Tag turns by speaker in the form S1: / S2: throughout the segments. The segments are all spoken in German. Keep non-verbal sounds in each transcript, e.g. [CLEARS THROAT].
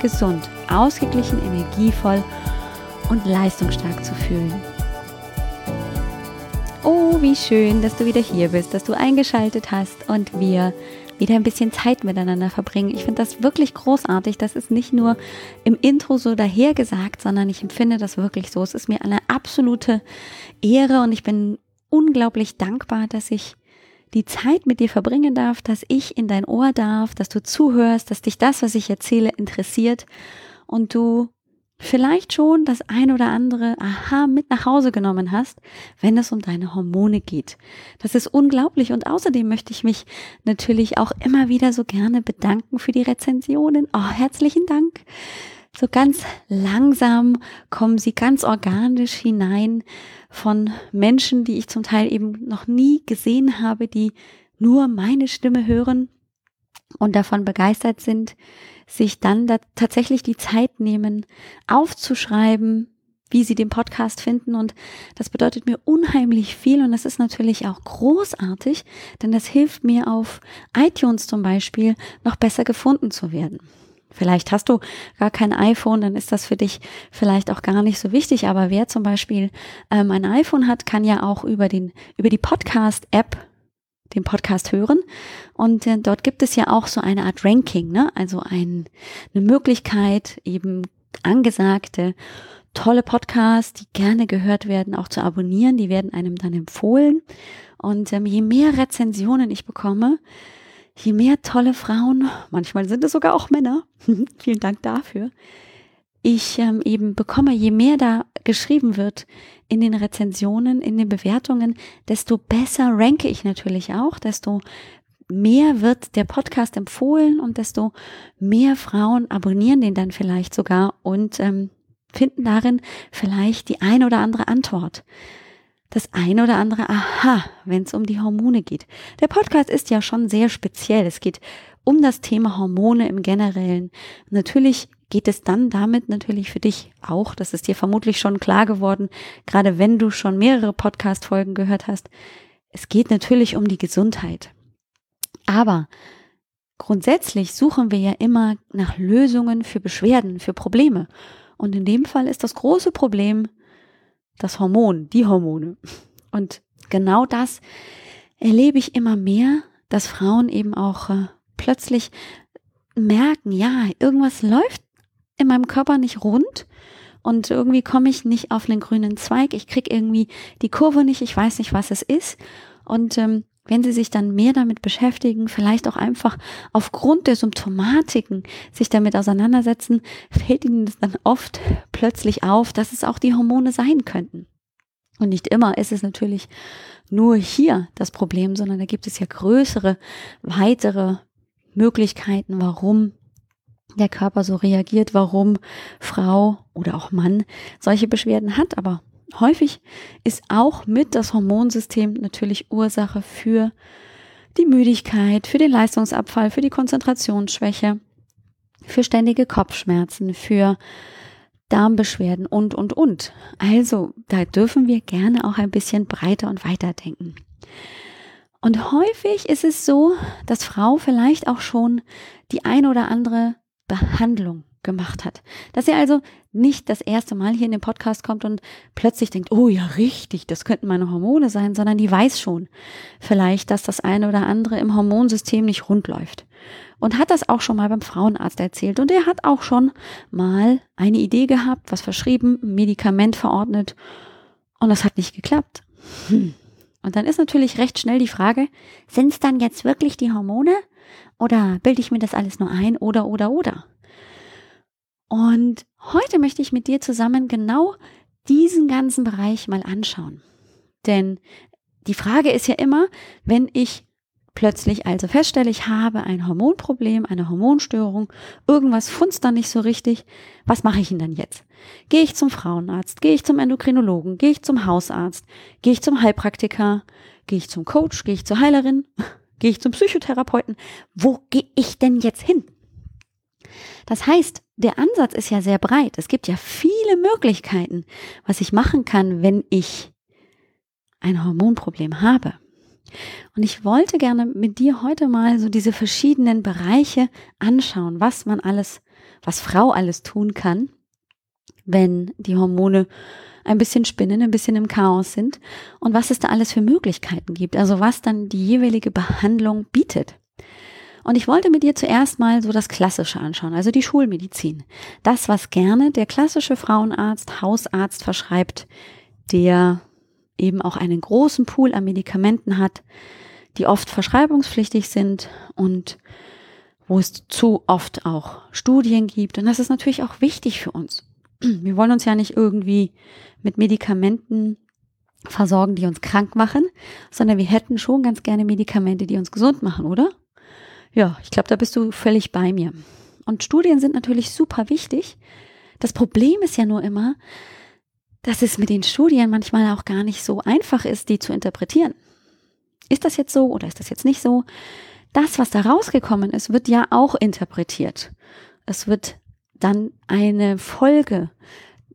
S1: gesund, ausgeglichen, energievoll und leistungsstark zu fühlen. Oh, wie schön, dass du wieder hier bist, dass du eingeschaltet hast und wir wieder ein bisschen Zeit miteinander verbringen. Ich finde das wirklich großartig. Das ist nicht nur im Intro so dahergesagt, sondern ich empfinde das wirklich so. Es ist mir eine absolute Ehre und ich bin unglaublich dankbar, dass ich die Zeit mit dir verbringen darf, dass ich in dein Ohr darf, dass du zuhörst, dass dich das, was ich erzähle, interessiert und du vielleicht schon das ein oder andere Aha mit nach Hause genommen hast, wenn es um deine Hormone geht. Das ist unglaublich und außerdem möchte ich mich natürlich auch immer wieder so gerne bedanken für die Rezensionen. Oh, herzlichen Dank. So ganz langsam kommen sie ganz organisch hinein von Menschen, die ich zum Teil eben noch nie gesehen habe, die nur meine Stimme hören und davon begeistert sind, sich dann da tatsächlich die Zeit nehmen, aufzuschreiben, wie sie den Podcast finden. Und das bedeutet mir unheimlich viel und das ist natürlich auch großartig, denn das hilft mir auf iTunes zum Beispiel noch besser gefunden zu werden. Vielleicht hast du gar kein iPhone, dann ist das für dich vielleicht auch gar nicht so wichtig. Aber wer zum Beispiel ähm, ein iPhone hat, kann ja auch über den über die Podcast-App den Podcast hören. Und äh, dort gibt es ja auch so eine Art Ranking, ne? also ein, eine Möglichkeit, eben angesagte tolle Podcasts, die gerne gehört werden, auch zu abonnieren. Die werden einem dann empfohlen. Und ähm, je mehr Rezensionen ich bekomme, je mehr tolle Frauen, manchmal sind es sogar auch Männer, [LAUGHS] vielen Dank dafür, ich ähm, eben bekomme, je mehr da geschrieben wird in den Rezensionen, in den Bewertungen, desto besser ranke ich natürlich auch, desto mehr wird der Podcast empfohlen und desto mehr Frauen abonnieren den dann vielleicht sogar und ähm, finden darin vielleicht die ein oder andere Antwort. Das ein oder andere Aha, wenn es um die Hormone geht. Der Podcast ist ja schon sehr speziell. Es geht um das Thema Hormone im Generellen. Natürlich geht es dann damit natürlich für dich auch, das ist dir vermutlich schon klar geworden, gerade wenn du schon mehrere Podcast-Folgen gehört hast. Es geht natürlich um die Gesundheit. Aber grundsätzlich suchen wir ja immer nach Lösungen für Beschwerden, für Probleme. Und in dem Fall ist das große Problem das Hormon, die Hormone. Und genau das erlebe ich immer mehr, dass Frauen eben auch äh, plötzlich merken, ja, irgendwas läuft in meinem Körper nicht rund und irgendwie komme ich nicht auf einen grünen Zweig. Ich kriege irgendwie die Kurve nicht, ich weiß nicht, was es ist. Und ähm, wenn Sie sich dann mehr damit beschäftigen, vielleicht auch einfach aufgrund der Symptomatiken sich damit auseinandersetzen, fällt Ihnen das dann oft plötzlich auf, dass es auch die Hormone sein könnten. Und nicht immer ist es natürlich nur hier das Problem, sondern da gibt es ja größere, weitere Möglichkeiten, warum der Körper so reagiert, warum Frau oder auch Mann solche Beschwerden hat. Aber häufig ist auch mit das Hormonsystem natürlich Ursache für die Müdigkeit, für den Leistungsabfall, für die Konzentrationsschwäche, für ständige Kopfschmerzen, für Darmbeschwerden und, und, und. Also, da dürfen wir gerne auch ein bisschen breiter und weiter denken. Und häufig ist es so, dass Frau vielleicht auch schon die ein oder andere Behandlung gemacht hat. Dass sie also nicht das erste Mal hier in den Podcast kommt und plötzlich denkt, oh ja, richtig, das könnten meine Hormone sein, sondern die weiß schon vielleicht, dass das eine oder andere im Hormonsystem nicht rund läuft. Und hat das auch schon mal beim Frauenarzt erzählt. Und er hat auch schon mal eine Idee gehabt, was verschrieben, ein Medikament verordnet. Und das hat nicht geklappt. Hm. Und dann ist natürlich recht schnell die Frage, sind es dann jetzt wirklich die Hormone? Oder bilde ich mir das alles nur ein? Oder, oder, oder? Und heute möchte ich mit dir zusammen genau diesen ganzen Bereich mal anschauen. Denn die Frage ist ja immer, wenn ich plötzlich also feststelle, ich habe ein Hormonproblem, eine Hormonstörung, irgendwas funzt da nicht so richtig, was mache ich denn dann jetzt? Gehe ich zum Frauenarzt, gehe ich zum Endokrinologen, gehe ich zum Hausarzt, gehe ich zum Heilpraktiker, gehe ich zum Coach, gehe ich zur Heilerin, gehe ich zum Psychotherapeuten? Wo gehe ich denn jetzt hin? Das heißt, der Ansatz ist ja sehr breit. Es gibt ja viele Möglichkeiten, was ich machen kann, wenn ich ein Hormonproblem habe. Und ich wollte gerne mit dir heute mal so diese verschiedenen Bereiche anschauen, was man alles, was Frau alles tun kann, wenn die Hormone ein bisschen spinnen, ein bisschen im Chaos sind und was es da alles für Möglichkeiten gibt, also was dann die jeweilige Behandlung bietet. Und ich wollte mit dir zuerst mal so das Klassische anschauen, also die Schulmedizin. Das, was gerne der klassische Frauenarzt, Hausarzt verschreibt, der eben auch einen großen Pool an Medikamenten hat, die oft verschreibungspflichtig sind und wo es zu oft auch Studien gibt. Und das ist natürlich auch wichtig für uns. Wir wollen uns ja nicht irgendwie mit Medikamenten versorgen, die uns krank machen, sondern wir hätten schon ganz gerne Medikamente, die uns gesund machen, oder? Ja, ich glaube, da bist du völlig bei mir. Und Studien sind natürlich super wichtig. Das Problem ist ja nur immer, dass es mit den Studien manchmal auch gar nicht so einfach ist, die zu interpretieren. Ist das jetzt so oder ist das jetzt nicht so? Das, was da rausgekommen ist, wird ja auch interpretiert. Es wird dann eine Folge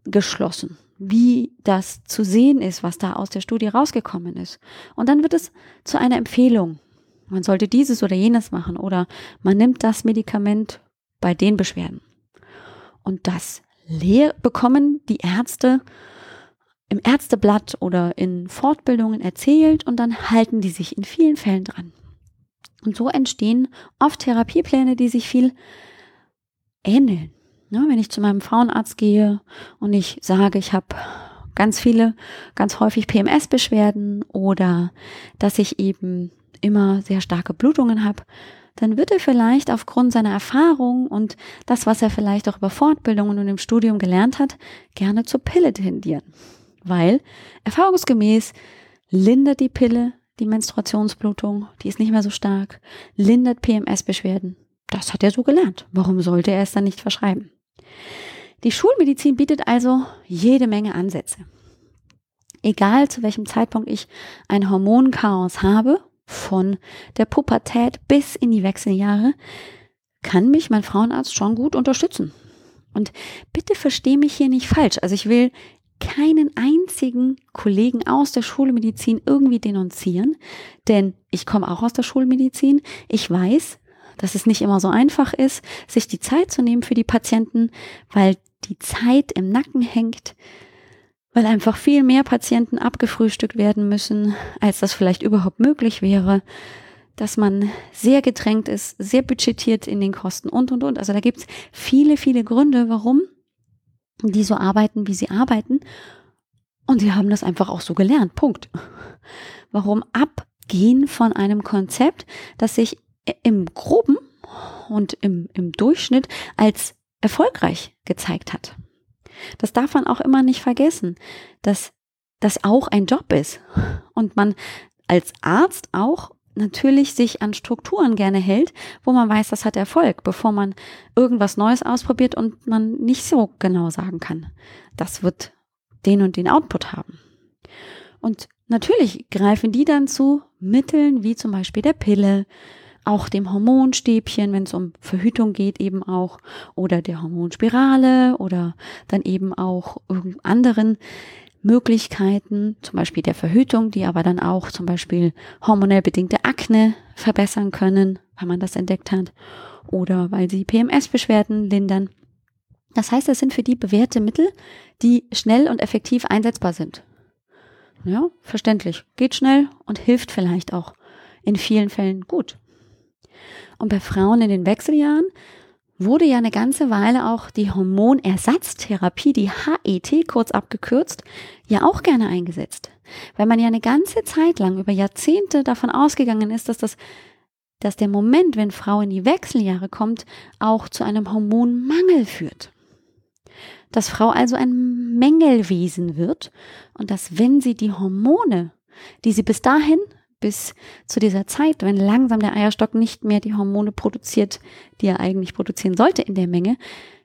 S1: geschlossen, wie das zu sehen ist, was da aus der Studie rausgekommen ist. Und dann wird es zu einer Empfehlung. Man sollte dieses oder jenes machen oder man nimmt das Medikament bei den Beschwerden. Und das bekommen die Ärzte im Ärzteblatt oder in Fortbildungen erzählt und dann halten die sich in vielen Fällen dran. Und so entstehen oft Therapiepläne, die sich viel ähneln. Ja, wenn ich zu meinem Frauenarzt gehe und ich sage, ich habe ganz viele, ganz häufig PMS-Beschwerden oder dass ich eben immer sehr starke Blutungen habe, dann wird er vielleicht aufgrund seiner Erfahrung und das, was er vielleicht auch über Fortbildungen und im Studium gelernt hat, gerne zur Pille tendieren weil erfahrungsgemäß lindert die Pille die Menstruationsblutung, die ist nicht mehr so stark, lindert PMS-Beschwerden. Das hat er so gelernt. Warum sollte er es dann nicht verschreiben? Die Schulmedizin bietet also jede Menge Ansätze. Egal zu welchem Zeitpunkt ich ein Hormonchaos habe, von der Pubertät bis in die Wechseljahre, kann mich mein Frauenarzt schon gut unterstützen. Und bitte verstehe mich hier nicht falsch. Also ich will keinen einzigen Kollegen aus der Schulmedizin irgendwie denunzieren, denn ich komme auch aus der Schulmedizin. Ich weiß, dass es nicht immer so einfach ist, sich die Zeit zu nehmen für die Patienten, weil die Zeit im Nacken hängt, weil einfach viel mehr Patienten abgefrühstückt werden müssen, als das vielleicht überhaupt möglich wäre, dass man sehr gedrängt ist, sehr budgetiert in den Kosten und, und, und. Also da gibt's viele, viele Gründe, warum die so arbeiten, wie sie arbeiten. Und sie haben das einfach auch so gelernt. Punkt. Warum abgehen von einem Konzept, das sich im groben und im, im Durchschnitt als erfolgreich gezeigt hat. Das darf man auch immer nicht vergessen, dass das auch ein Job ist und man als Arzt auch natürlich sich an Strukturen gerne hält, wo man weiß, das hat Erfolg, bevor man irgendwas Neues ausprobiert und man nicht so genau sagen kann, das wird den und den Output haben. Und natürlich greifen die dann zu Mitteln wie zum Beispiel der Pille, auch dem Hormonstäbchen, wenn es um Verhütung geht, eben auch, oder der Hormonspirale oder dann eben auch anderen Möglichkeiten, zum Beispiel der Verhütung, die aber dann auch zum Beispiel hormonell bedingte Akne verbessern können, weil man das entdeckt hat, oder weil sie PMS-Beschwerden lindern. Das heißt, es sind für die bewährte Mittel, die schnell und effektiv einsetzbar sind. Ja, verständlich. Geht schnell und hilft vielleicht auch in vielen Fällen gut. Und bei Frauen in den Wechseljahren wurde ja eine ganze Weile auch die Hormonersatztherapie, die HET kurz abgekürzt, ja auch gerne eingesetzt. Weil man ja eine ganze Zeit lang über Jahrzehnte davon ausgegangen ist, dass das dass der Moment, wenn Frau in die Wechseljahre kommt, auch zu einem Hormonmangel führt. Dass Frau also ein Mängelwesen wird und dass wenn sie die Hormone, die sie bis dahin bis zu dieser Zeit, wenn langsam der Eierstock nicht mehr die Hormone produziert, die er eigentlich produzieren sollte in der Menge,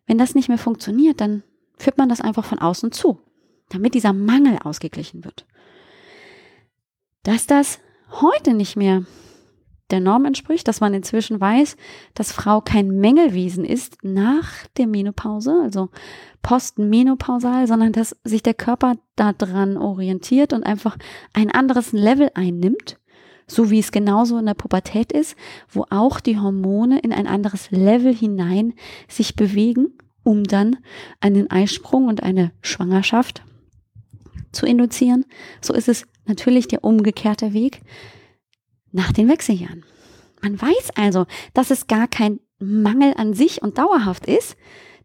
S1: wenn das nicht mehr funktioniert, dann führt man das einfach von außen zu, damit dieser Mangel ausgeglichen wird. Dass das heute nicht mehr der Norm entspricht, dass man inzwischen weiß, dass Frau kein Mängelwesen ist nach der Menopause, also postmenopausal, sondern dass sich der Körper daran orientiert und einfach ein anderes Level einnimmt, so wie es genauso in der Pubertät ist, wo auch die Hormone in ein anderes Level hinein sich bewegen, um dann einen Eisprung und eine Schwangerschaft zu induzieren. So ist es natürlich der umgekehrte Weg nach den Wechseljahren. Man weiß also, dass es gar kein Mangel an sich und dauerhaft ist,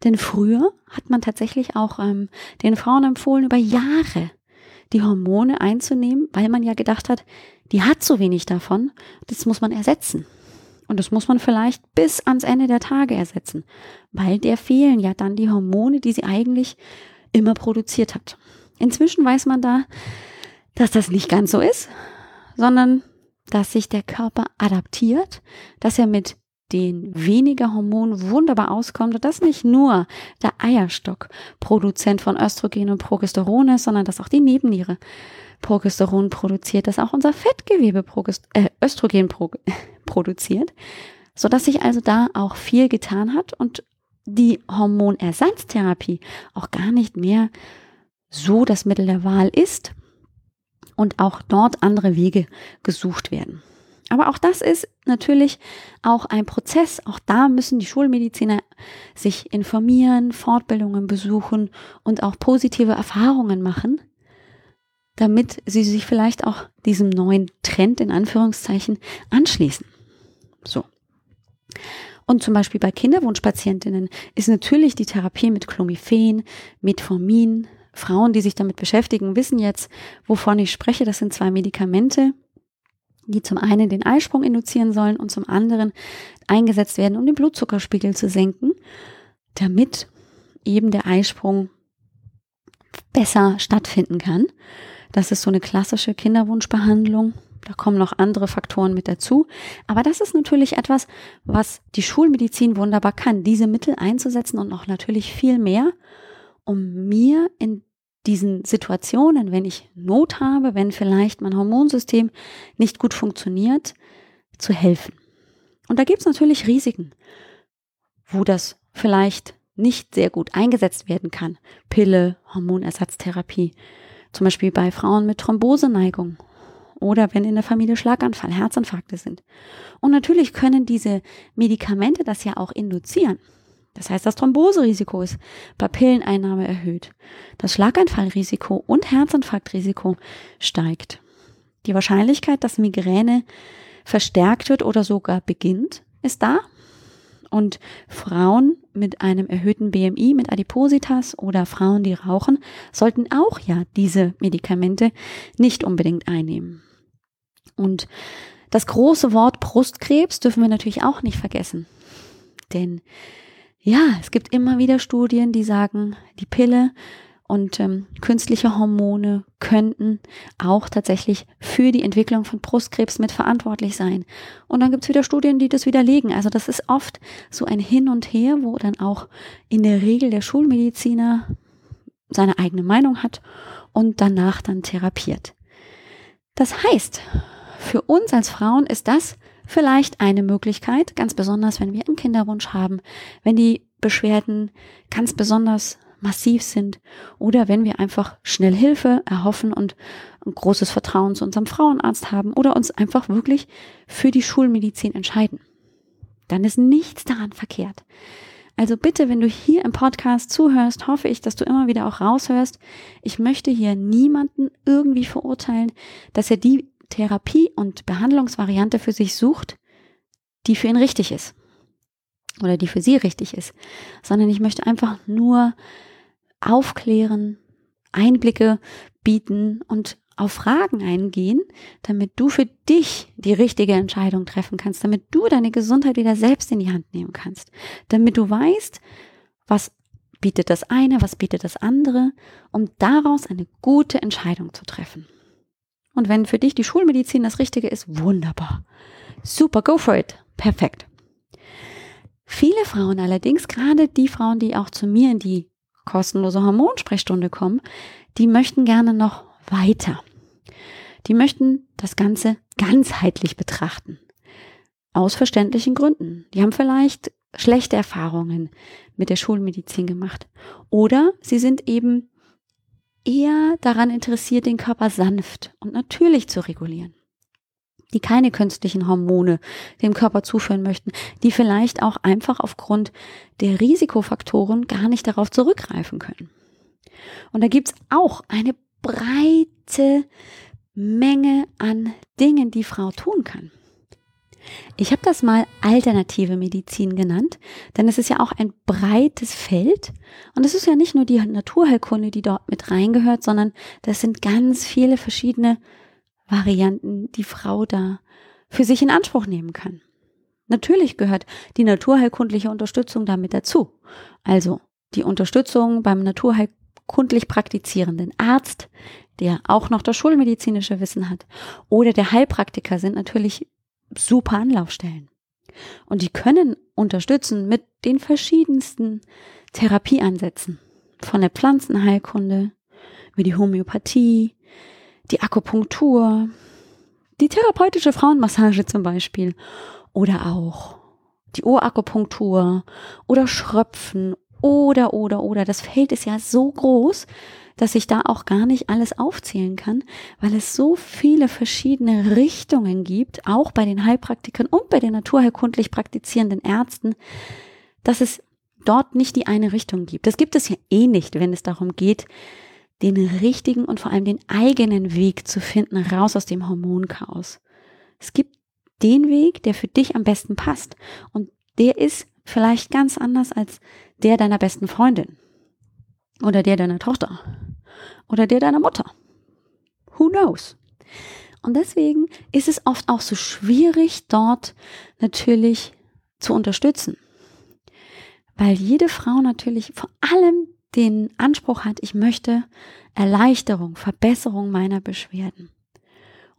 S1: denn früher hat man tatsächlich auch ähm, den Frauen empfohlen, über Jahre die Hormone einzunehmen, weil man ja gedacht hat, die hat so wenig davon, das muss man ersetzen. Und das muss man vielleicht bis ans Ende der Tage ersetzen, weil der fehlen ja dann die Hormone, die sie eigentlich immer produziert hat. Inzwischen weiß man da, dass das nicht ganz so ist, sondern dass sich der Körper adaptiert, dass er mit den weniger Hormonen wunderbar auskommt und dass nicht nur der Eierstock Produzent von Östrogen und Progesteron ist, sondern dass auch die Nebenniere Progesteron produziert, dass auch unser Fettgewebe Progest äh, Östrogen pro [LAUGHS] produziert, so dass sich also da auch viel getan hat und die Hormonersatztherapie auch gar nicht mehr so das Mittel der Wahl ist, und auch dort andere Wege gesucht werden. Aber auch das ist natürlich auch ein Prozess. Auch da müssen die Schulmediziner sich informieren, Fortbildungen besuchen und auch positive Erfahrungen machen, damit sie sich vielleicht auch diesem neuen Trend in Anführungszeichen anschließen. So. Und zum Beispiel bei Kinderwunschpatientinnen ist natürlich die Therapie mit Clomiphen, Metformin, Frauen, die sich damit beschäftigen, wissen jetzt, wovon ich spreche. Das sind zwei Medikamente, die zum einen den Eisprung induzieren sollen und zum anderen eingesetzt werden, um den Blutzuckerspiegel zu senken, damit eben der Eisprung besser stattfinden kann. Das ist so eine klassische Kinderwunschbehandlung. Da kommen noch andere Faktoren mit dazu. Aber das ist natürlich etwas, was die Schulmedizin wunderbar kann, diese Mittel einzusetzen und noch natürlich viel mehr, um mir in diesen Situationen, wenn ich Not habe, wenn vielleicht mein Hormonsystem nicht gut funktioniert, zu helfen. Und da gibt es natürlich Risiken, wo das vielleicht nicht sehr gut eingesetzt werden kann. Pille, Hormonersatztherapie, zum Beispiel bei Frauen mit Thromboseneigung oder wenn in der Familie Schlaganfall, Herzinfarkte sind. Und natürlich können diese Medikamente das ja auch induzieren. Das heißt, das Thromboserisiko ist bei Pilleneinnahme erhöht. Das Schlaganfallrisiko und Herzinfarktrisiko steigt. Die Wahrscheinlichkeit, dass Migräne verstärkt wird oder sogar beginnt, ist da. Und Frauen mit einem erhöhten BMI, mit Adipositas oder Frauen, die rauchen, sollten auch ja diese Medikamente nicht unbedingt einnehmen. Und das große Wort Brustkrebs dürfen wir natürlich auch nicht vergessen. Denn ja, es gibt immer wieder Studien, die sagen, die Pille und ähm, künstliche Hormone könnten auch tatsächlich für die Entwicklung von Brustkrebs mit verantwortlich sein. Und dann gibt es wieder Studien, die das widerlegen. Also das ist oft so ein Hin und Her, wo dann auch in der Regel der Schulmediziner seine eigene Meinung hat und danach dann therapiert. Das heißt, für uns als Frauen ist das vielleicht eine Möglichkeit, ganz besonders wenn wir einen Kinderwunsch haben, wenn die Beschwerden ganz besonders massiv sind oder wenn wir einfach schnell Hilfe erhoffen und ein großes Vertrauen zu unserem Frauenarzt haben oder uns einfach wirklich für die Schulmedizin entscheiden. Dann ist nichts daran verkehrt. Also bitte, wenn du hier im Podcast zuhörst, hoffe ich, dass du immer wieder auch raushörst. Ich möchte hier niemanden irgendwie verurteilen, dass er die Therapie und Behandlungsvariante für sich sucht, die für ihn richtig ist oder die für sie richtig ist, sondern ich möchte einfach nur aufklären, Einblicke bieten und auf Fragen eingehen, damit du für dich die richtige Entscheidung treffen kannst, damit du deine Gesundheit wieder selbst in die Hand nehmen kannst, damit du weißt, was bietet das eine, was bietet das andere, um daraus eine gute Entscheidung zu treffen. Und wenn für dich die Schulmedizin das Richtige ist, wunderbar. Super, go for it. Perfekt. Viele Frauen allerdings, gerade die Frauen, die auch zu mir in die kostenlose Hormonsprechstunde kommen, die möchten gerne noch weiter. Die möchten das Ganze ganzheitlich betrachten. Aus verständlichen Gründen. Die haben vielleicht schlechte Erfahrungen mit der Schulmedizin gemacht. Oder sie sind eben eher daran interessiert, den Körper sanft und natürlich zu regulieren. Die keine künstlichen Hormone dem Körper zuführen möchten, die vielleicht auch einfach aufgrund der Risikofaktoren gar nicht darauf zurückgreifen können. Und da gibt's auch eine breite Menge an Dingen, die Frau tun kann. Ich habe das mal alternative Medizin genannt, denn es ist ja auch ein breites Feld und es ist ja nicht nur die Naturheilkunde, die dort mit reingehört, sondern das sind ganz viele verschiedene Varianten, die Frau da für sich in Anspruch nehmen kann. Natürlich gehört die naturheilkundliche Unterstützung damit dazu. Also die Unterstützung beim naturheilkundlich praktizierenden Arzt, der auch noch das schulmedizinische Wissen hat, oder der Heilpraktiker sind natürlich super Anlaufstellen. Und die können unterstützen mit den verschiedensten Therapieansätzen. Von der Pflanzenheilkunde, wie die Homöopathie, die Akupunktur, die therapeutische Frauenmassage zum Beispiel oder auch die Ohrakupunktur oder Schröpfen oder, oder, oder. Das Feld ist ja so groß, dass ich da auch gar nicht alles aufzählen kann, weil es so viele verschiedene Richtungen gibt, auch bei den Heilpraktikern und bei den naturheilkundlich praktizierenden Ärzten, dass es dort nicht die eine Richtung gibt. Das gibt es ja eh nicht, wenn es darum geht, den richtigen und vor allem den eigenen Weg zu finden, raus aus dem Hormonchaos. Es gibt den Weg, der für dich am besten passt. Und der ist vielleicht ganz anders als der deiner besten Freundin oder der deiner Tochter oder der deiner Mutter. Who knows? Und deswegen ist es oft auch so schwierig, dort natürlich zu unterstützen. Weil jede Frau natürlich vor allem den Anspruch hat, ich möchte Erleichterung, Verbesserung meiner Beschwerden.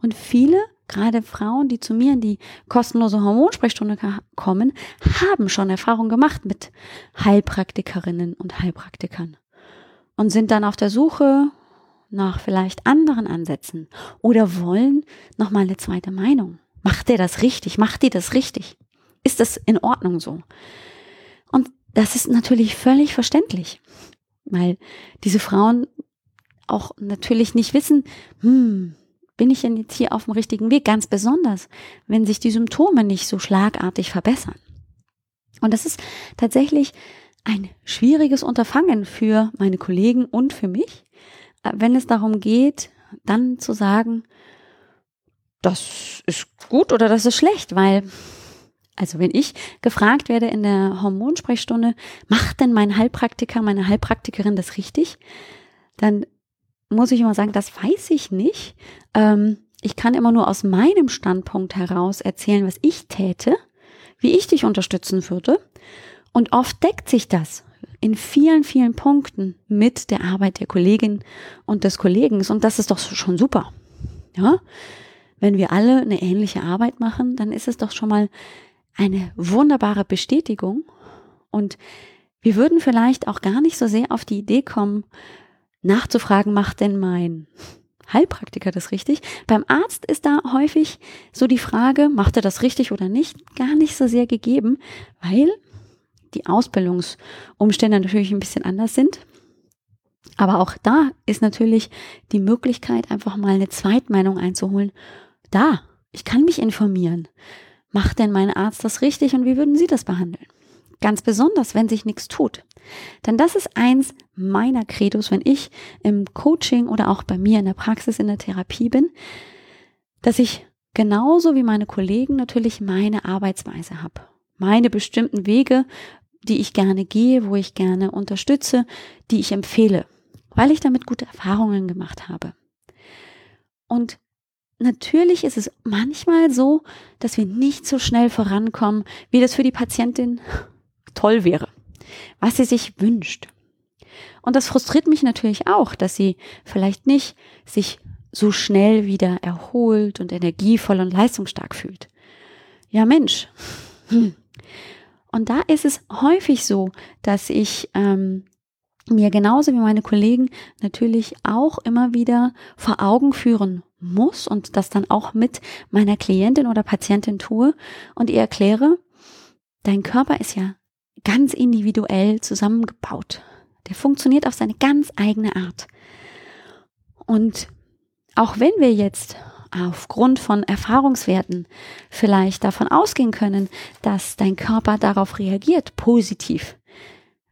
S1: Und viele, gerade Frauen, die zu mir in die kostenlose Hormonsprechstunde kommen, haben schon Erfahrung gemacht mit Heilpraktikerinnen und Heilpraktikern und sind dann auf der Suche nach vielleicht anderen Ansätzen oder wollen nochmal eine zweite Meinung. Macht der das richtig? Macht die das richtig? Ist das in Ordnung so? Und das ist natürlich völlig verständlich, weil diese Frauen auch natürlich nicht wissen, hm, bin ich denn jetzt hier auf dem richtigen Weg? Ganz besonders, wenn sich die Symptome nicht so schlagartig verbessern. Und das ist tatsächlich ein schwieriges Unterfangen für meine Kollegen und für mich, äh, wenn es darum geht, dann zu sagen, das ist gut oder das ist schlecht, weil, also wenn ich gefragt werde in der Hormonsprechstunde, macht denn mein Heilpraktiker, meine Heilpraktikerin das richtig? Dann muss ich immer sagen, das weiß ich nicht. Ähm, ich kann immer nur aus meinem Standpunkt heraus erzählen, was ich täte, wie ich dich unterstützen würde. Und oft deckt sich das in vielen, vielen Punkten mit der Arbeit der Kollegin und des Kollegen. Und das ist doch schon super. Ja? Wenn wir alle eine ähnliche Arbeit machen, dann ist es doch schon mal eine wunderbare Bestätigung. Und wir würden vielleicht auch gar nicht so sehr auf die Idee kommen, nachzufragen, macht denn mein Heilpraktiker das richtig? Beim Arzt ist da häufig so die Frage, macht er das richtig oder nicht, gar nicht so sehr gegeben, weil die Ausbildungsumstände natürlich ein bisschen anders sind. Aber auch da ist natürlich die Möglichkeit, einfach mal eine Zweitmeinung einzuholen. Da, ich kann mich informieren. Macht denn mein Arzt das richtig und wie würden Sie das behandeln? Ganz besonders, wenn sich nichts tut. Denn das ist eins meiner Credos, wenn ich im Coaching oder auch bei mir in der Praxis in der Therapie bin, dass ich genauso wie meine Kollegen natürlich meine Arbeitsweise habe. Meine bestimmten Wege, die ich gerne gehe, wo ich gerne unterstütze, die ich empfehle, weil ich damit gute Erfahrungen gemacht habe. Und natürlich ist es manchmal so, dass wir nicht so schnell vorankommen, wie das für die Patientin toll wäre, was sie sich wünscht. Und das frustriert mich natürlich auch, dass sie vielleicht nicht sich so schnell wieder erholt und energievoll und leistungsstark fühlt. Ja, Mensch. Hm. Und da ist es häufig so, dass ich ähm, mir genauso wie meine Kollegen natürlich auch immer wieder vor Augen führen muss und das dann auch mit meiner Klientin oder Patientin tue und ihr erkläre, dein Körper ist ja ganz individuell zusammengebaut. Der funktioniert auf seine ganz eigene Art. Und auch wenn wir jetzt aufgrund von Erfahrungswerten vielleicht davon ausgehen können, dass dein Körper darauf reagiert, positiv,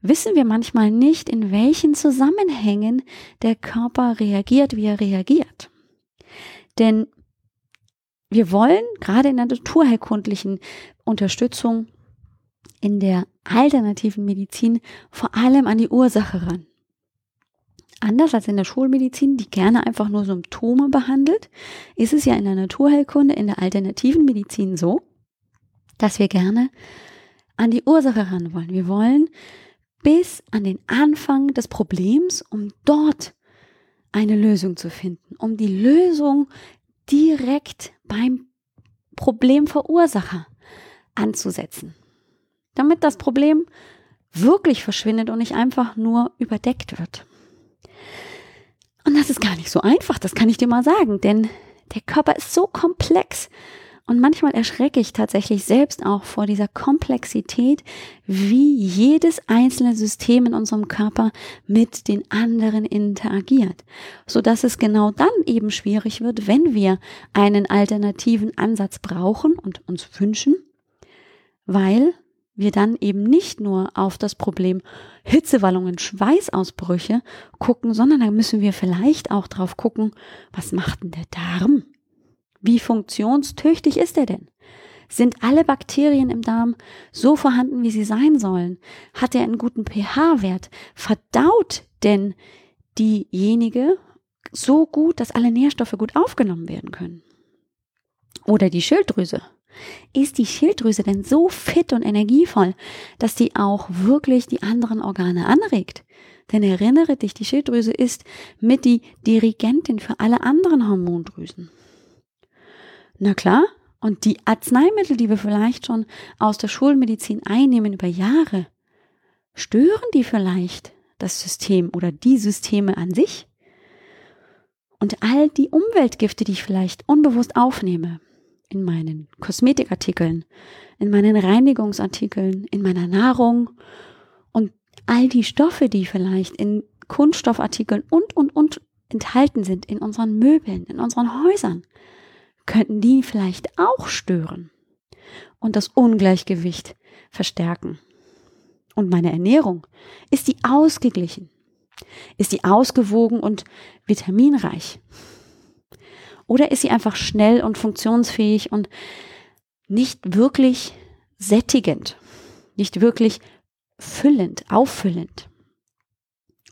S1: wissen wir manchmal nicht, in welchen Zusammenhängen der Körper reagiert, wie er reagiert. Denn wir wollen gerade in der naturheilkundlichen Unterstützung in der alternativen Medizin vor allem an die Ursache ran. Anders als in der Schulmedizin, die gerne einfach nur Symptome behandelt, ist es ja in der Naturheilkunde, in der alternativen Medizin so, dass wir gerne an die Ursache ran wollen. Wir wollen bis an den Anfang des Problems, um dort eine Lösung zu finden, um die Lösung direkt beim Problemverursacher anzusetzen, damit das Problem wirklich verschwindet und nicht einfach nur überdeckt wird. Und das ist gar nicht so einfach, das kann ich dir mal sagen, denn der Körper ist so komplex und manchmal erschrecke ich tatsächlich selbst auch vor dieser Komplexität, wie jedes einzelne System in unserem Körper mit den anderen interagiert, so dass es genau dann eben schwierig wird, wenn wir einen alternativen Ansatz brauchen und uns wünschen, weil wir dann eben nicht nur auf das Problem Hitzewallungen, Schweißausbrüche gucken, sondern dann müssen wir vielleicht auch drauf gucken, was macht denn der Darm? Wie funktionstüchtig ist er denn? Sind alle Bakterien im Darm so vorhanden, wie sie sein sollen? Hat er einen guten pH-Wert? Verdaut denn diejenige so gut, dass alle Nährstoffe gut aufgenommen werden können? Oder die Schilddrüse? Ist die Schilddrüse denn so fit und energievoll, dass die auch wirklich die anderen Organe anregt? Denn erinnere dich, die Schilddrüse ist mit die Dirigentin für alle anderen Hormondrüsen. Na klar, und die Arzneimittel, die wir vielleicht schon aus der Schulmedizin einnehmen über Jahre, stören die vielleicht das System oder die Systeme an sich? Und all die Umweltgifte, die ich vielleicht unbewusst aufnehme, in meinen Kosmetikartikeln, in meinen Reinigungsartikeln, in meiner Nahrung und all die Stoffe, die vielleicht in Kunststoffartikeln und, und, und enthalten sind, in unseren Möbeln, in unseren Häusern, könnten die vielleicht auch stören und das Ungleichgewicht verstärken. Und meine Ernährung, ist die ausgeglichen? Ist die ausgewogen und vitaminreich? Oder ist sie einfach schnell und funktionsfähig und nicht wirklich sättigend, nicht wirklich füllend, auffüllend?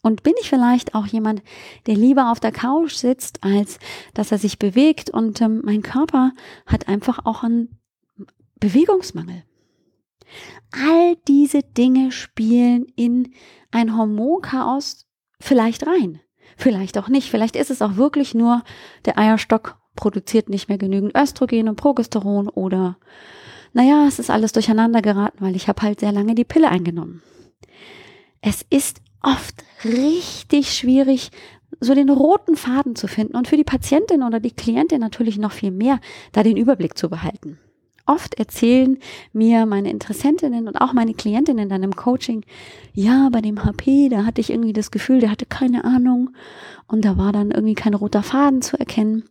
S1: Und bin ich vielleicht auch jemand, der lieber auf der Couch sitzt, als dass er sich bewegt und ähm, mein Körper hat einfach auch einen Bewegungsmangel. All diese Dinge spielen in ein Hormonchaos vielleicht rein. Vielleicht auch nicht. Vielleicht ist es auch wirklich nur, der Eierstock produziert nicht mehr genügend Östrogen und Progesteron oder naja, es ist alles durcheinander geraten, weil ich habe halt sehr lange die Pille eingenommen. Es ist oft richtig schwierig, so den roten Faden zu finden und für die Patientin oder die Klientin natürlich noch viel mehr, da den Überblick zu behalten. Oft erzählen mir meine Interessentinnen und auch meine Klientinnen dann im Coaching, ja, bei dem HP, da hatte ich irgendwie das Gefühl, der hatte keine Ahnung und da war dann irgendwie kein roter Faden zu erkennen.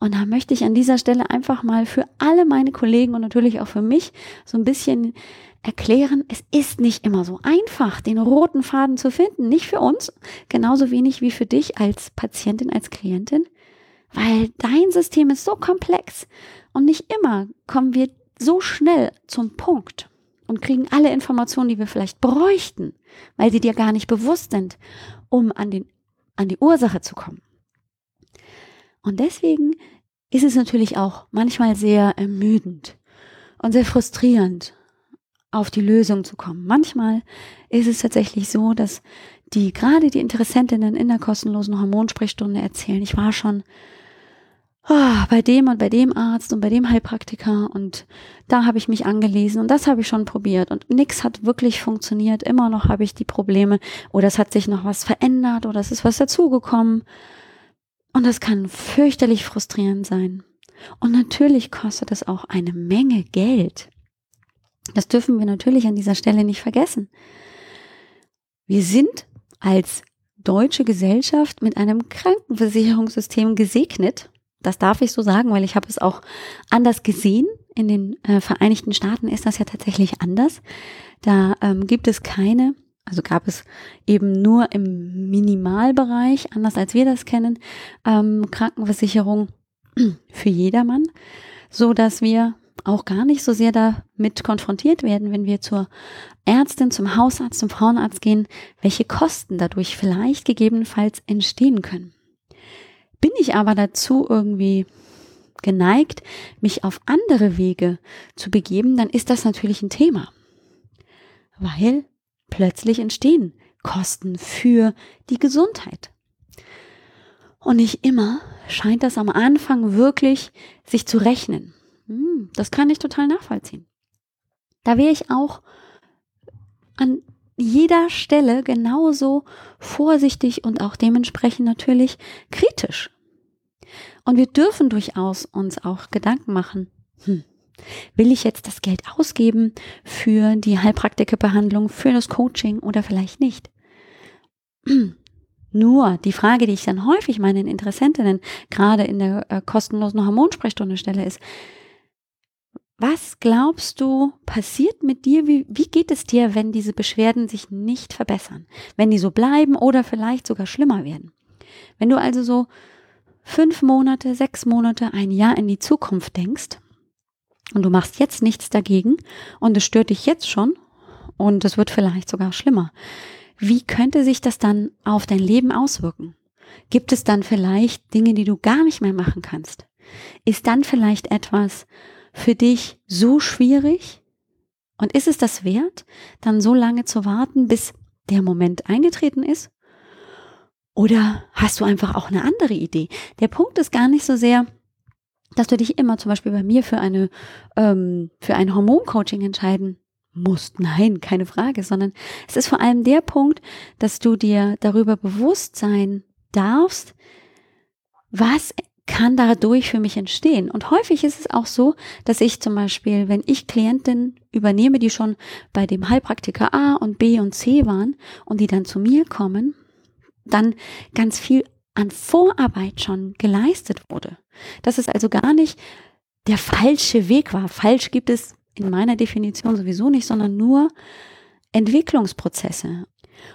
S1: Und da möchte ich an dieser Stelle einfach mal für alle meine Kollegen und natürlich auch für mich so ein bisschen erklären, es ist nicht immer so einfach, den roten Faden zu finden. Nicht für uns, genauso wenig wie für dich als Patientin, als Klientin, weil dein System ist so komplex und nicht immer kommen wir so schnell zum Punkt und kriegen alle Informationen, die wir vielleicht bräuchten, weil sie dir gar nicht bewusst sind, um an, den, an die Ursache zu kommen. Und deswegen ist es natürlich auch manchmal sehr ermüdend und sehr frustrierend auf die Lösung zu kommen. Manchmal ist es tatsächlich so, dass die gerade die Interessentinnen in der kostenlosen Hormonsprechstunde erzählen, ich war schon oh, bei dem und bei dem Arzt und bei dem Heilpraktiker und da habe ich mich angelesen und das habe ich schon probiert und nichts hat wirklich funktioniert. Immer noch habe ich die Probleme oder es hat sich noch was verändert oder es ist was dazugekommen. Und das kann fürchterlich frustrierend sein. Und natürlich kostet es auch eine Menge Geld. Das dürfen wir natürlich an dieser Stelle nicht vergessen. Wir sind als deutsche Gesellschaft mit einem Krankenversicherungssystem gesegnet. Das darf ich so sagen, weil ich habe es auch anders gesehen. In den äh, Vereinigten Staaten ist das ja tatsächlich anders. Da ähm, gibt es keine, also gab es eben nur im Minimalbereich, anders als wir das kennen, ähm, Krankenversicherung für jedermann, so dass wir auch gar nicht so sehr damit konfrontiert werden, wenn wir zur Ärztin, zum Hausarzt, zum Frauenarzt gehen, welche Kosten dadurch vielleicht gegebenenfalls entstehen können. Bin ich aber dazu irgendwie geneigt, mich auf andere Wege zu begeben, dann ist das natürlich ein Thema. Weil plötzlich entstehen Kosten für die Gesundheit. Und nicht immer scheint das am Anfang wirklich sich zu rechnen. Hm, das kann ich total nachvollziehen. Da wäre ich auch an jeder Stelle genauso vorsichtig und auch dementsprechend natürlich kritisch. Und wir dürfen durchaus uns auch Gedanken machen. Hm, will ich jetzt das Geld ausgeben für die Heilpraktikerbehandlung, für das Coaching oder vielleicht nicht? [CLEARS THROAT] Nur die Frage, die ich dann häufig meinen Interessentinnen gerade in der äh, kostenlosen Hormonsprechstunde stelle, ist, was glaubst du, passiert mit dir? Wie, wie geht es dir, wenn diese Beschwerden sich nicht verbessern? Wenn die so bleiben oder vielleicht sogar schlimmer werden? Wenn du also so fünf Monate, sechs Monate, ein Jahr in die Zukunft denkst und du machst jetzt nichts dagegen und es stört dich jetzt schon und es wird vielleicht sogar schlimmer. Wie könnte sich das dann auf dein Leben auswirken? Gibt es dann vielleicht Dinge, die du gar nicht mehr machen kannst? Ist dann vielleicht etwas, für dich so schwierig? Und ist es das wert, dann so lange zu warten, bis der Moment eingetreten ist? Oder hast du einfach auch eine andere Idee? Der Punkt ist gar nicht so sehr, dass du dich immer zum Beispiel bei mir für eine ähm, für ein Hormoncoaching entscheiden musst. Nein, keine Frage, sondern es ist vor allem der Punkt, dass du dir darüber bewusst sein darfst, was kann dadurch für mich entstehen. Und häufig ist es auch so, dass ich zum Beispiel, wenn ich Klientinnen übernehme, die schon bei dem Heilpraktiker A und B und C waren und die dann zu mir kommen, dann ganz viel an Vorarbeit schon geleistet wurde. Dass es also gar nicht der falsche Weg war. Falsch gibt es in meiner Definition sowieso nicht, sondern nur Entwicklungsprozesse.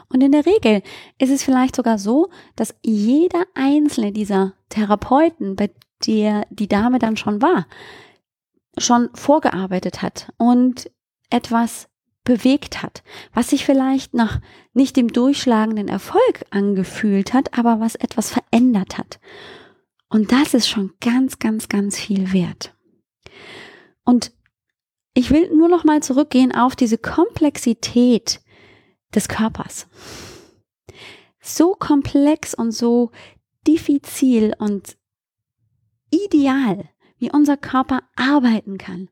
S1: Und in der Regel ist es vielleicht sogar so, dass jeder einzelne dieser Therapeuten, bei der die Dame dann schon war, schon vorgearbeitet hat und etwas bewegt hat, was sich vielleicht nach nicht dem durchschlagenden Erfolg angefühlt hat, aber was etwas verändert hat. Und das ist schon ganz, ganz, ganz viel wert. Und ich will nur noch mal zurückgehen auf diese Komplexität des Körpers. So komplex und so diffizil und ideal, wie unser Körper arbeiten kann,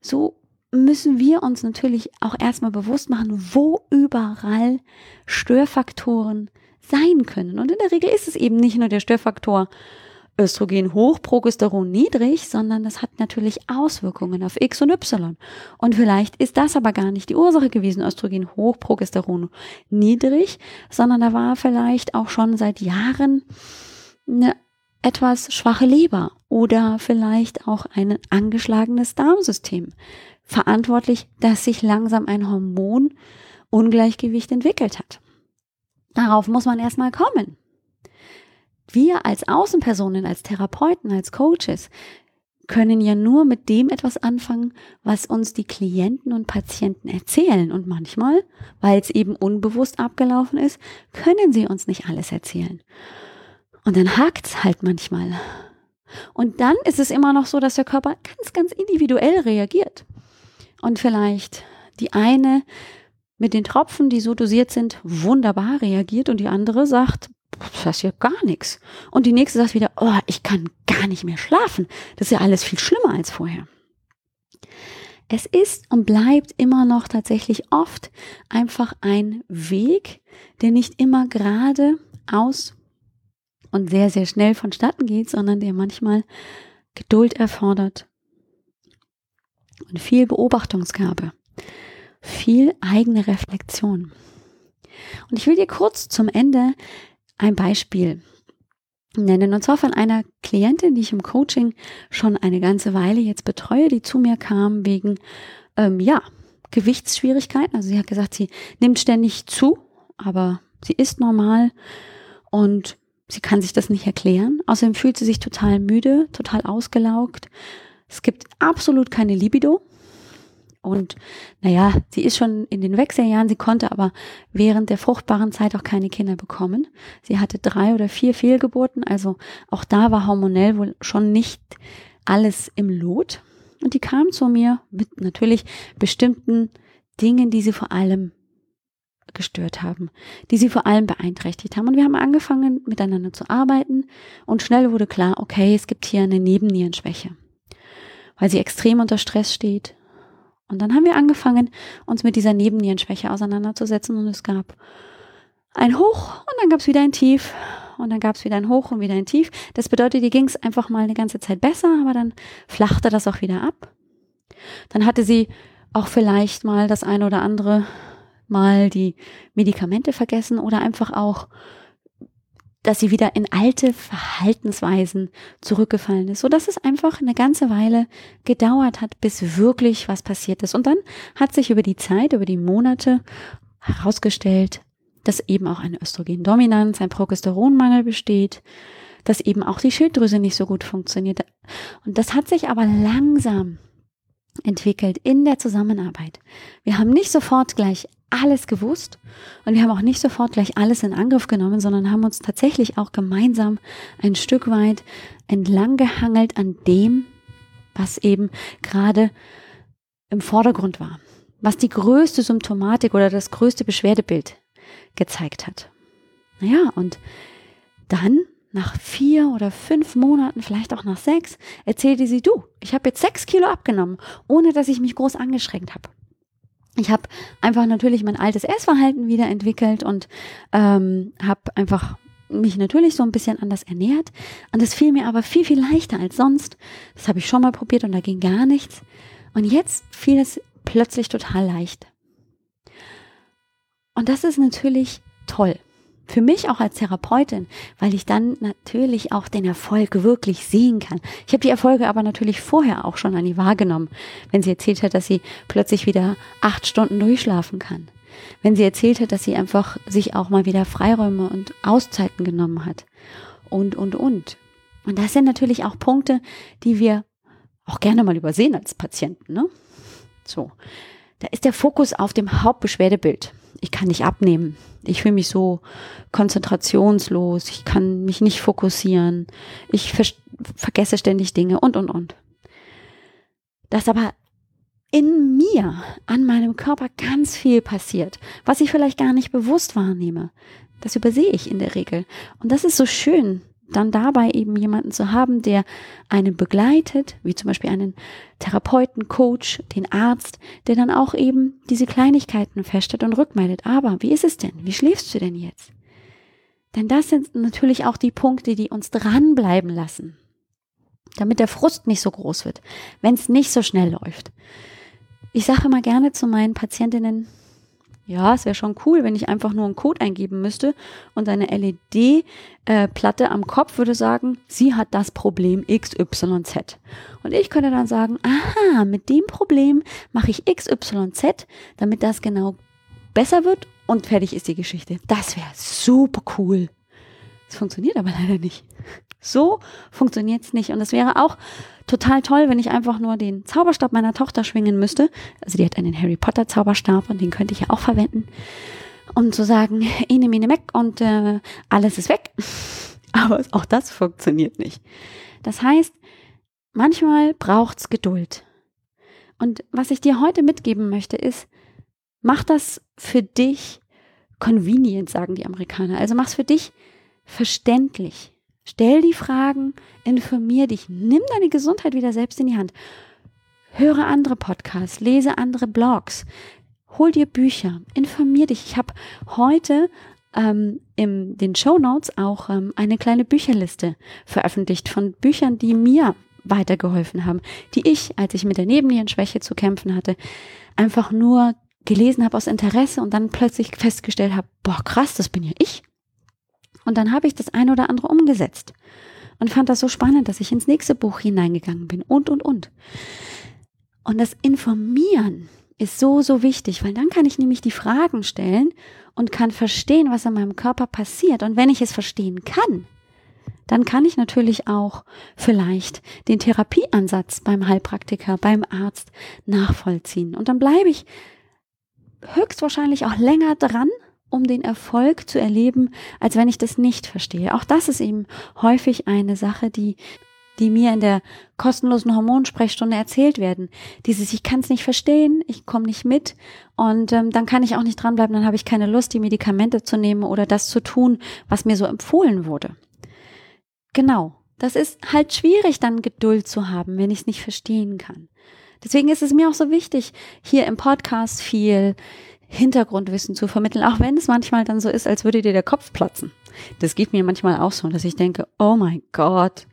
S1: so müssen wir uns natürlich auch erstmal bewusst machen, wo überall Störfaktoren sein können. Und in der Regel ist es eben nicht nur der Störfaktor Östrogen hoch, Progesteron niedrig, sondern das hat natürlich Auswirkungen auf X und Y. Und vielleicht ist das aber gar nicht die Ursache gewesen, Östrogen hoch, Progesteron niedrig, sondern da war vielleicht auch schon seit Jahren eine etwas schwache Leber oder vielleicht auch ein angeschlagenes Darmsystem verantwortlich, dass sich langsam ein Hormonungleichgewicht entwickelt hat. Darauf muss man erstmal kommen wir als Außenpersonen, als Therapeuten, als Coaches können ja nur mit dem etwas anfangen, was uns die Klienten und Patienten erzählen. Und manchmal, weil es eben unbewusst abgelaufen ist, können sie uns nicht alles erzählen. Und dann hakt's halt manchmal. Und dann ist es immer noch so, dass der Körper ganz, ganz individuell reagiert. Und vielleicht die eine mit den Tropfen, die so dosiert sind, wunderbar reagiert und die andere sagt, das ist ja gar nichts. Und die nächste sagt wieder, oh, ich kann gar nicht mehr schlafen. Das ist ja alles viel schlimmer als vorher. Es ist und bleibt immer noch tatsächlich oft einfach ein Weg, der nicht immer gerade aus und sehr, sehr schnell vonstatten geht, sondern der manchmal Geduld erfordert und viel Beobachtungsgabe, viel eigene Reflexion. Und ich will dir kurz zum Ende ein Beispiel nennen. Und zwar von einer Klientin, die ich im Coaching schon eine ganze Weile jetzt betreue, die zu mir kam wegen, ähm, ja, Gewichtsschwierigkeiten. Also sie hat gesagt, sie nimmt ständig zu, aber sie ist normal und sie kann sich das nicht erklären. Außerdem fühlt sie sich total müde, total ausgelaugt. Es gibt absolut keine Libido. Und naja, sie ist schon in den Wechseljahren, sie konnte aber während der fruchtbaren Zeit auch keine Kinder bekommen. Sie hatte drei oder vier Fehlgeburten, also auch da war hormonell wohl schon nicht alles im Lot. Und die kam zu mir mit natürlich bestimmten Dingen, die sie vor allem gestört haben, die sie vor allem beeinträchtigt haben. Und wir haben angefangen, miteinander zu arbeiten und schnell wurde klar, okay, es gibt hier eine Nebennierenschwäche, weil sie extrem unter Stress steht, und dann haben wir angefangen, uns mit dieser Nebennierenschwäche auseinanderzusetzen und es gab ein Hoch und dann gab es wieder ein Tief und dann gab es wieder ein Hoch und wieder ein Tief. Das bedeutet, die ging es einfach mal eine ganze Zeit besser, aber dann flachte das auch wieder ab. Dann hatte sie auch vielleicht mal das eine oder andere Mal die Medikamente vergessen oder einfach auch dass sie wieder in alte Verhaltensweisen zurückgefallen ist, so dass es einfach eine ganze Weile gedauert hat, bis wirklich was passiert ist. Und dann hat sich über die Zeit, über die Monate herausgestellt, dass eben auch eine Östrogendominanz, ein Progesteronmangel besteht, dass eben auch die Schilddrüse nicht so gut funktioniert. Und das hat sich aber langsam entwickelt in der Zusammenarbeit. Wir haben nicht sofort gleich alles gewusst und wir haben auch nicht sofort gleich alles in Angriff genommen, sondern haben uns tatsächlich auch gemeinsam ein Stück weit entlang gehangelt an dem, was eben gerade im Vordergrund war, was die größte Symptomatik oder das größte Beschwerdebild gezeigt hat. Naja, und dann nach vier oder fünf Monaten, vielleicht auch nach sechs, erzählte sie, du, ich habe jetzt sechs Kilo abgenommen, ohne dass ich mich groß angeschränkt habe. Ich habe einfach natürlich mein altes Essverhalten wiederentwickelt und ähm, habe einfach mich natürlich so ein bisschen anders ernährt. Und das fiel mir aber viel, viel leichter als sonst. Das habe ich schon mal probiert und da ging gar nichts. Und jetzt fiel es plötzlich total leicht. Und das ist natürlich toll für mich auch als Therapeutin, weil ich dann natürlich auch den Erfolg wirklich sehen kann. Ich habe die Erfolge aber natürlich vorher auch schon an die wahrgenommen, wenn sie erzählt hat, dass sie plötzlich wieder acht Stunden durchschlafen kann. Wenn sie erzählt hat, dass sie einfach sich auch mal wieder Freiräume und Auszeiten genommen hat. Und, und, und. Und das sind natürlich auch Punkte, die wir auch gerne mal übersehen als Patienten, ne? So. Da ist der Fokus auf dem Hauptbeschwerdebild ich kann nicht abnehmen. Ich fühle mich so konzentrationslos, ich kann mich nicht fokussieren, ich ver vergesse ständig Dinge und, und, und. Dass aber in mir, an meinem Körper ganz viel passiert, was ich vielleicht gar nicht bewusst wahrnehme. Das übersehe ich in der Regel. Und das ist so schön, dann dabei eben jemanden zu haben, der einen begleitet, wie zum Beispiel einen Therapeuten, Coach, den Arzt, der dann auch eben diese Kleinigkeiten feststellt und rückmeldet. Aber wie ist es denn? Wie schläfst du denn jetzt? Denn das sind natürlich auch die Punkte, die uns dranbleiben lassen, damit der Frust nicht so groß wird, wenn es nicht so schnell läuft. Ich sage immer gerne zu meinen Patientinnen, ja, es wäre schon cool, wenn ich einfach nur einen Code eingeben müsste und eine LED-Platte äh, am Kopf würde sagen, sie hat das Problem XYZ. Und ich könnte dann sagen, aha, mit dem Problem mache ich XYZ, damit das genau besser wird und fertig ist die Geschichte. Das wäre super cool. Es funktioniert aber leider nicht. So funktioniert es nicht. Und es wäre auch total toll, wenn ich einfach nur den Zauberstab meiner Tochter schwingen müsste. Also die hat einen Harry Potter Zauberstab und den könnte ich ja auch verwenden. Um zu sagen, ene mene weg und äh, alles ist weg. [LAUGHS] Aber auch das funktioniert nicht. Das heißt, manchmal braucht's Geduld. Und was ich dir heute mitgeben möchte, ist, Mach das für dich convenient, sagen die Amerikaner. Also mach es für dich verständlich. Stell die Fragen, informier dich, nimm deine Gesundheit wieder selbst in die Hand. Höre andere Podcasts, lese andere Blogs, hol dir Bücher, informier dich. Ich habe heute ähm, in den Show Notes auch ähm, eine kleine Bücherliste veröffentlicht von Büchern, die mir weitergeholfen haben, die ich, als ich mit der Nebennierenschwäche zu kämpfen hatte, einfach nur gelesen habe aus Interesse und dann plötzlich festgestellt habe, boah, krass, das bin ja ich. Und dann habe ich das eine oder andere umgesetzt und fand das so spannend, dass ich ins nächste Buch hineingegangen bin und, und, und. Und das Informieren ist so, so wichtig, weil dann kann ich nämlich die Fragen stellen und kann verstehen, was in meinem Körper passiert. Und wenn ich es verstehen kann, dann kann ich natürlich auch vielleicht den Therapieansatz beim Heilpraktiker, beim Arzt nachvollziehen. Und dann bleibe ich höchstwahrscheinlich auch länger dran, um den Erfolg zu erleben, als wenn ich das nicht verstehe. Auch das ist eben häufig eine Sache, die die mir in der kostenlosen Hormonsprechstunde erzählt werden. Dieses, ich kann es nicht verstehen, ich komme nicht mit und ähm, dann kann ich auch nicht dranbleiben, dann habe ich keine Lust, die Medikamente zu nehmen oder das zu tun, was mir so empfohlen wurde. Genau, das ist halt schwierig, dann Geduld zu haben, wenn ich es nicht verstehen kann. Deswegen ist es mir auch so wichtig, hier im Podcast viel Hintergrundwissen zu vermitteln, auch wenn es manchmal dann so ist, als würde dir der Kopf platzen. Das geht mir manchmal auch so, dass ich denke, oh mein Gott,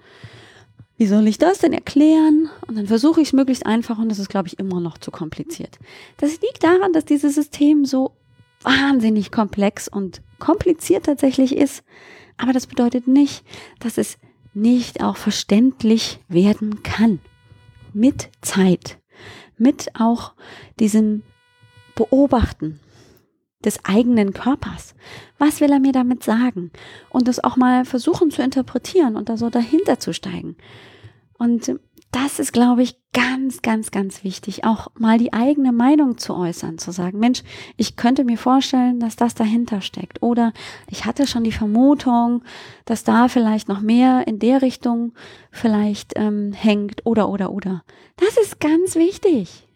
S1: wie soll ich das denn erklären? Und dann versuche ich es möglichst einfach und das ist, glaube ich, immer noch zu kompliziert. Das liegt daran, dass dieses System so wahnsinnig komplex und kompliziert tatsächlich ist. Aber das bedeutet nicht, dass es nicht auch verständlich werden kann. Mit Zeit. Mit auch diesem Beobachten des eigenen Körpers. Was will er mir damit sagen? Und das auch mal versuchen zu interpretieren und da so dahinter zu steigen. Und das ist, glaube ich, ganz, ganz, ganz wichtig, auch mal die eigene Meinung zu äußern, zu sagen, Mensch, ich könnte mir vorstellen, dass das dahinter steckt. Oder ich hatte schon die Vermutung, dass da vielleicht noch mehr in der Richtung vielleicht ähm, hängt oder, oder, oder. Das ist ganz wichtig,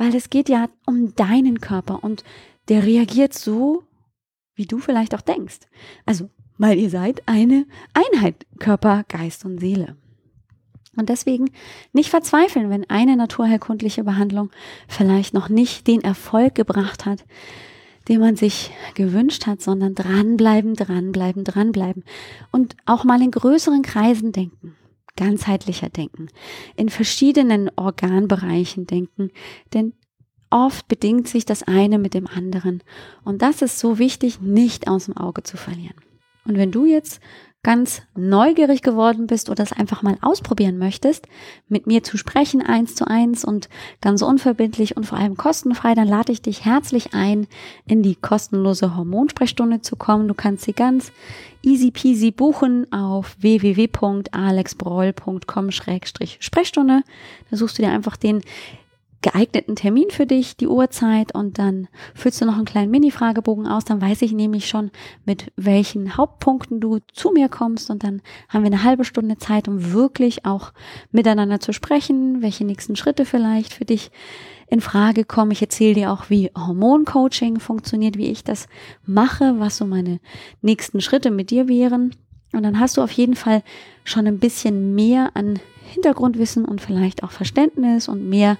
S1: weil es geht ja um deinen Körper und der reagiert so, wie du vielleicht auch denkst. Also, weil ihr seid eine Einheit, Körper, Geist und Seele. Und deswegen nicht verzweifeln, wenn eine naturheilkundliche Behandlung vielleicht noch nicht den Erfolg gebracht hat, den man sich gewünscht hat, sondern dranbleiben, dranbleiben, dranbleiben. Und auch mal in größeren Kreisen denken, ganzheitlicher denken, in verschiedenen Organbereichen denken, denn oft bedingt sich das eine mit dem anderen. Und das ist so wichtig, nicht aus dem Auge zu verlieren. Und wenn du jetzt ganz neugierig geworden bist oder es einfach mal ausprobieren möchtest, mit mir zu sprechen, eins zu eins und ganz unverbindlich und vor allem kostenfrei, dann lade ich dich herzlich ein, in die kostenlose Hormonsprechstunde zu kommen. Du kannst sie ganz easy peasy buchen auf www.alexbroll.com-sprechstunde. Da suchst du dir einfach den geeigneten Termin für dich, die Uhrzeit und dann füllst du noch einen kleinen Mini-Fragebogen aus. Dann weiß ich nämlich schon, mit welchen Hauptpunkten du zu mir kommst und dann haben wir eine halbe Stunde Zeit, um wirklich auch miteinander zu sprechen, welche nächsten Schritte vielleicht für dich in Frage kommen. Ich erzähle dir auch, wie Hormoncoaching funktioniert, wie ich das mache, was so meine nächsten Schritte mit dir wären. Und dann hast du auf jeden Fall schon ein bisschen mehr an Hintergrundwissen und vielleicht auch Verständnis und mehr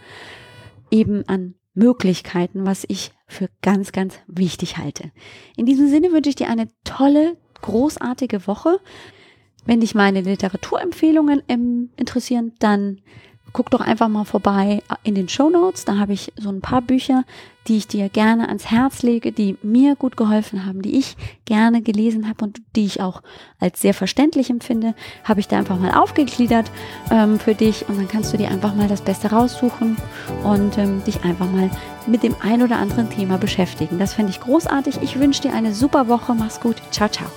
S1: eben an Möglichkeiten, was ich für ganz, ganz wichtig halte. In diesem Sinne wünsche ich dir eine tolle, großartige Woche. Wenn dich meine Literaturempfehlungen interessieren, dann guck doch einfach mal vorbei in den Show Notes. Da habe ich so ein paar Bücher, die ich dir gerne ans Herz lege, die mir gut geholfen haben, die ich gerne gelesen habe und die ich auch als sehr verständlich empfinde, habe ich da einfach mal aufgegliedert ähm, für dich und dann kannst du dir einfach mal das Beste raussuchen und ähm, dich einfach mal mit dem ein oder anderen Thema beschäftigen. Das finde ich großartig. Ich wünsche dir eine super Woche. Mach's gut. Ciao, ciao.